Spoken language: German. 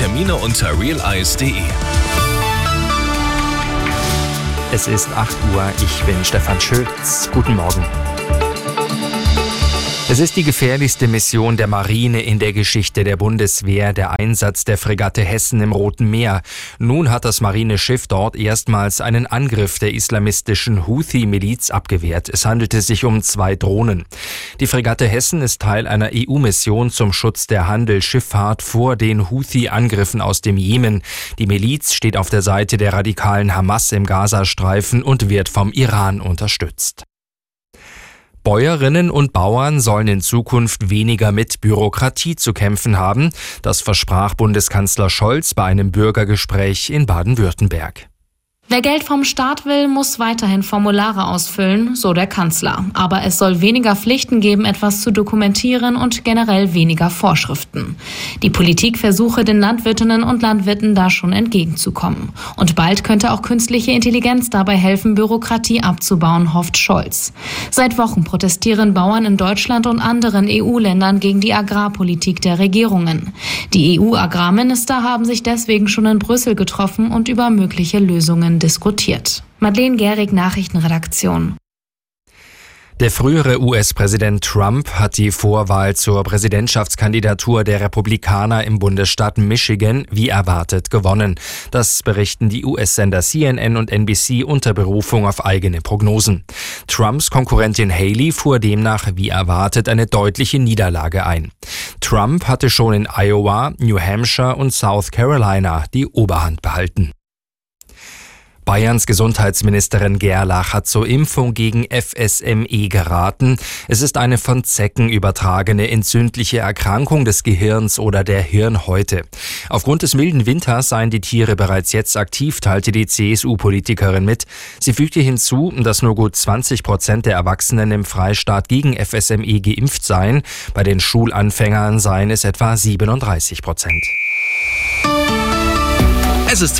Termine unter realize.de. Es ist 8 Uhr, ich bin Stefan Schütz. Guten Morgen. Es ist die gefährlichste Mission der Marine in der Geschichte der Bundeswehr, der Einsatz der Fregatte Hessen im Roten Meer. Nun hat das Marineschiff dort erstmals einen Angriff der islamistischen Houthi-Miliz abgewehrt. Es handelte sich um zwei Drohnen. Die Fregatte Hessen ist Teil einer EU-Mission zum Schutz der Handelsschifffahrt vor den Houthi-Angriffen aus dem Jemen. Die Miliz steht auf der Seite der radikalen Hamas im Gazastreifen und wird vom Iran unterstützt. Bäuerinnen und Bauern sollen in Zukunft weniger mit Bürokratie zu kämpfen haben. Das versprach Bundeskanzler Scholz bei einem Bürgergespräch in Baden-Württemberg. Wer Geld vom Staat will, muss weiterhin Formulare ausfüllen, so der Kanzler. Aber es soll weniger Pflichten geben, etwas zu dokumentieren und generell weniger Vorschriften. Die Politik versuche den Landwirtinnen und Landwirten da schon entgegenzukommen. Und bald könnte auch künstliche Intelligenz dabei helfen, Bürokratie abzubauen, hofft Scholz. Seit Wochen protestieren Bauern in Deutschland und anderen EU-Ländern gegen die Agrarpolitik der Regierungen. Die EU-Agrarminister haben sich deswegen schon in Brüssel getroffen und über mögliche Lösungen diskutiert. Madeleine Gehrig, Nachrichtenredaktion. Der frühere US-Präsident Trump hat die Vorwahl zur Präsidentschaftskandidatur der Republikaner im Bundesstaat Michigan wie erwartet gewonnen. Das berichten die US-Sender CNN und NBC unter Berufung auf eigene Prognosen. Trumps Konkurrentin Haley fuhr demnach wie erwartet eine deutliche Niederlage ein. Trump hatte schon in Iowa, New Hampshire und South Carolina die Oberhand behalten. Bayerns Gesundheitsministerin Gerlach hat zur Impfung gegen FSME geraten. Es ist eine von Zecken übertragene entzündliche Erkrankung des Gehirns oder der Hirnhäute. Aufgrund des milden Winters seien die Tiere bereits jetzt aktiv, teilte die CSU-Politikerin mit. Sie fügte hinzu, dass nur gut 20 Prozent der Erwachsenen im Freistaat gegen FSME geimpft seien. Bei den Schulanfängern seien es etwa 37 Prozent. Es ist